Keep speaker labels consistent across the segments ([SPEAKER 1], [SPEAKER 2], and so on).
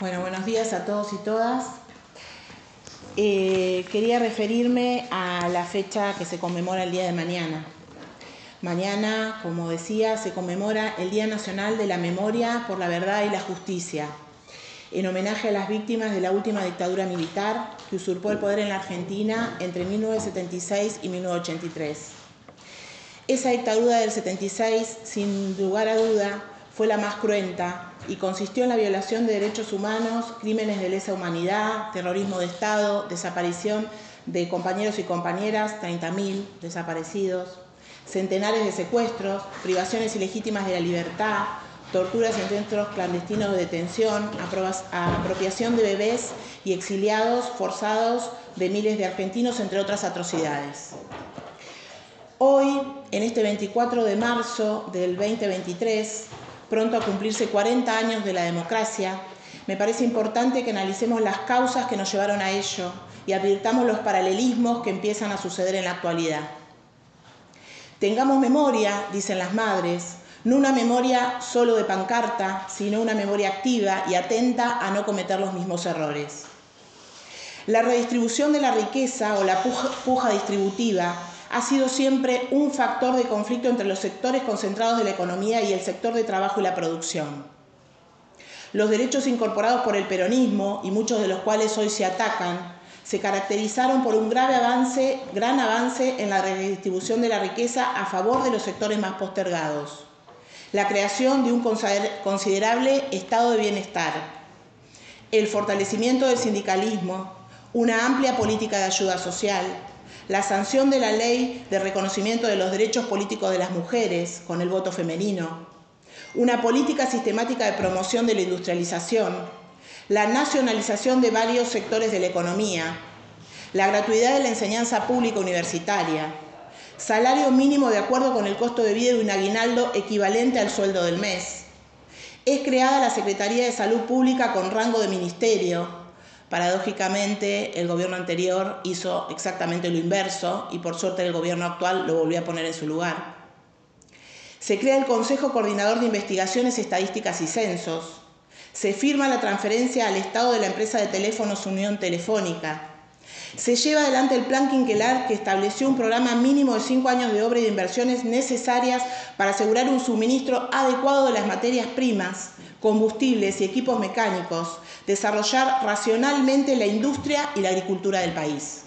[SPEAKER 1] Bueno, buenos días a todos y todas. Eh, quería referirme a la fecha que se conmemora el día de mañana. Mañana, como decía, se conmemora el Día Nacional de la Memoria por la Verdad y la Justicia, en homenaje a las víctimas de la última dictadura militar que usurpó el poder en la Argentina entre 1976 y 1983. Esa dictadura del 76, sin lugar a duda, fue la más cruenta y consistió en la violación de derechos humanos, crímenes de lesa humanidad, terrorismo de Estado, desaparición de compañeros y compañeras, 30.000 desaparecidos, centenares de secuestros, privaciones ilegítimas de la libertad, torturas en centros clandestinos de detención, apropiación de bebés y exiliados forzados de miles de argentinos, entre otras atrocidades. Hoy, en este 24 de marzo del 2023, pronto a cumplirse 40 años de la democracia, me parece importante que analicemos las causas que nos llevaron a ello y advirtamos los paralelismos que empiezan a suceder en la actualidad. Tengamos memoria, dicen las madres, no una memoria solo de pancarta, sino una memoria activa y atenta a no cometer los mismos errores. La redistribución de la riqueza o la puja, distributiva ha sido siempre un factor de conflicto entre los sectores concentrados de la economía y el sector de trabajo y la producción. Los derechos incorporados por el peronismo, y muchos de los cuales hoy se atacan, se caracterizaron por un grave avance, gran avance en la redistribución de la riqueza a favor de los sectores más postergados. La creación de un considerable estado de bienestar, el fortalecimiento del sindicalismo, una amplia política de ayuda social, la sanción de la ley de reconocimiento de los derechos políticos de las mujeres con el voto femenino, una política sistemática de promoción de la industrialización, la nacionalización de varios sectores de la economía, la gratuidad de la enseñanza pública universitaria, salario mínimo de acuerdo con el costo de vida y un aguinaldo equivalente al sueldo del mes. Es creada la Secretaría de Salud Pública con rango de ministerio, Paradójicamente, el gobierno anterior hizo exactamente lo inverso y por suerte el gobierno actual lo volvió a poner en su lugar. Se crea el Consejo Coordinador de Investigaciones, Estadísticas y Censos. Se firma la transferencia al Estado de la empresa de teléfonos Unión Telefónica. Se lleva adelante el Plan Quinquelar que estableció un programa mínimo de cinco años de obra y de inversiones necesarias para asegurar un suministro adecuado de las materias primas, combustibles y equipos mecánicos, desarrollar racionalmente la industria y la agricultura del país.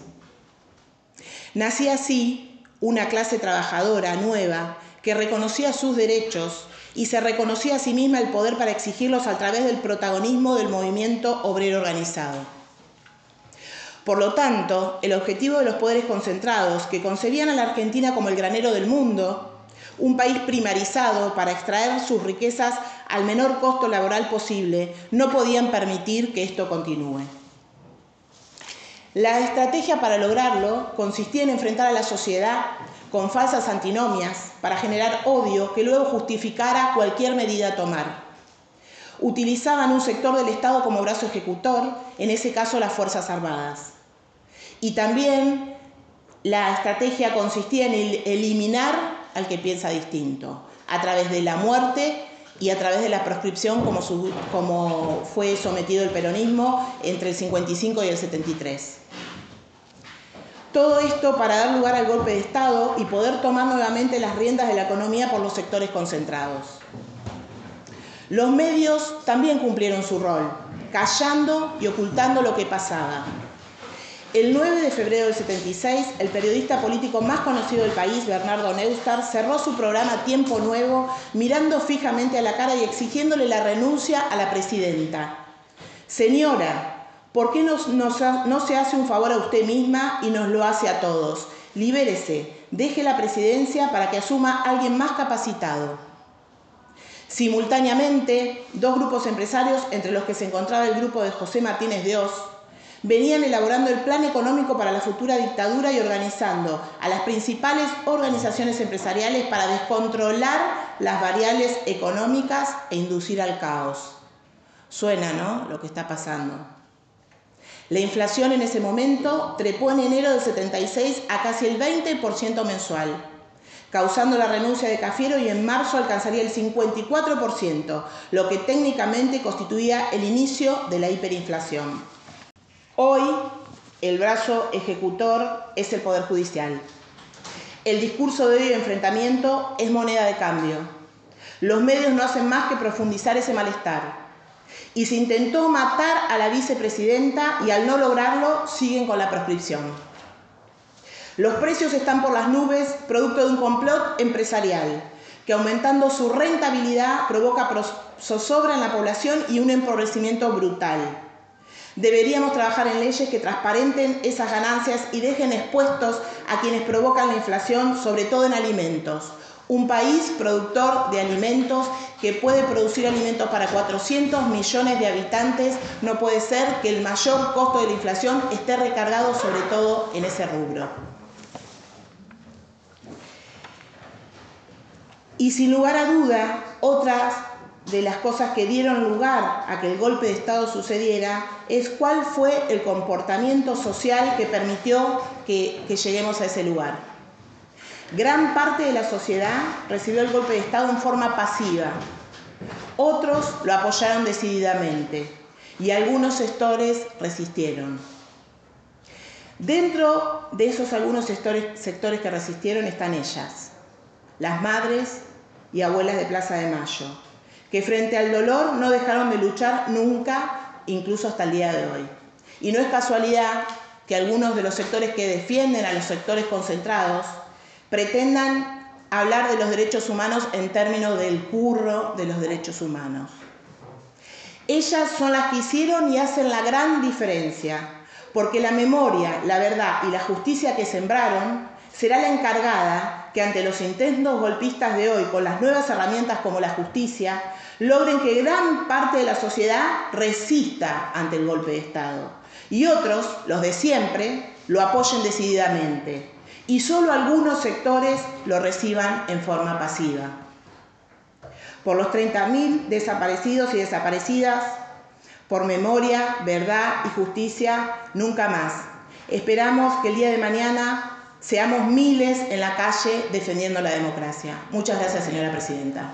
[SPEAKER 1] Nacía así una clase trabajadora nueva que reconocía sus derechos y se reconocía a sí misma el poder para exigirlos a través del protagonismo del movimiento obrero organizado. Por lo tanto, el objetivo de los poderes concentrados, que concebían a la Argentina como el granero del mundo, un país primarizado para extraer sus riquezas al menor costo laboral posible, no podían permitir que esto continúe. La estrategia para lograrlo consistía en enfrentar a la sociedad con falsas antinomias para generar odio que luego justificara cualquier medida a tomar. Utilizaban un sector del Estado como brazo ejecutor, en ese caso las Fuerzas Armadas. Y también la estrategia consistía en eliminar al que piensa distinto, a través de la muerte y a través de la proscripción como, fue sometido el peronismo entre el 55 y el 73. Todo esto para dar lugar al golpe de Estado y poder tomar nuevamente las riendas de la economía por los sectores concentrados. Los medios también cumplieron su rol, callando y ocultando lo que pasaba, el 9 de febrero del 76, el periodista político más conocido del país, Bernardo Neustadt, cerró su programa Tiempo Nuevo mirando fijamente a la cara y exigiéndole la renuncia a la presidenta. Señora, ¿por qué no, se hace un favor a usted misma y nos lo hace a todos? Libérese, deje la presidencia para que asuma alguien más capacitado. Simultáneamente, dos grupos empresarios, entre los que se encontraba el grupo de José Martínez de venían elaborando el plan económico para la futura dictadura y organizando a las principales organizaciones empresariales para descontrolar las variables económicas e inducir al caos. Suena, ¿no? Lo que está pasando. La inflación en ese momento trepó en enero del 76 a casi el 20% mensual. causando la renuncia de Cafiero y en marzo alcanzaría el 54%, lo que técnicamente constituía el inicio de la hiperinflación. Hoy, el brazo ejecutor es el Poder Judicial. El discurso de odio y enfrentamiento es moneda de cambio. Los medios no hacen más que profundizar ese malestar. Y se intentó matar a la vicepresidenta y al no lograrlo siguen con la proscripción. Los precios están por las nubes producto de un complot empresarial que aumentando su rentabilidad provoca zozobra en la población y un empobrecimiento brutal. Deberíamos trabajar en leyes que transparenten esas ganancias y dejen expuestos a quienes provocan la inflación, sobre todo en alimentos. Un país productor de alimentos que puede producir alimentos para 400 millones de habitantes, no puede ser que el mayor costo de la inflación esté recargado sobre todo en ese rubro. Y sin lugar a duda, otras de las cosas que dieron lugar a que el golpe de Estado sucediera es cuál fue el comportamiento social que permitió que, lleguemos a ese lugar. Gran parte de la sociedad recibió el golpe de Estado en forma pasiva, otros lo apoyaron decididamente y algunos sectores resistieron. Dentro de esos algunos sectores, sectores que resistieron están ellas, las madres y abuelas de Plaza de Mayo, que frente al dolor no dejaron de luchar nunca, incluso hasta el día de hoy. Y no es casualidad que algunos de los sectores que defienden a los sectores concentrados pretendan hablar de los derechos humanos en términos del curro de los derechos humanos. Ellas son las que hicieron y hacen la gran diferencia, porque la memoria, la verdad y la justicia que sembraron será la encargada que ante los intentos golpistas de hoy, con las nuevas herramientas como la justicia, logren que gran parte de la sociedad resista ante el golpe de Estado y otros, los de siempre, lo apoyen decididamente y solo algunos sectores lo reciban en forma pasiva. Por los 30.000 desaparecidos y desaparecidas, por memoria, verdad y justicia, nunca más. Esperamos que el día de mañana seamos miles en la calle defendiendo la democracia. Muchas gracias, señora presidenta.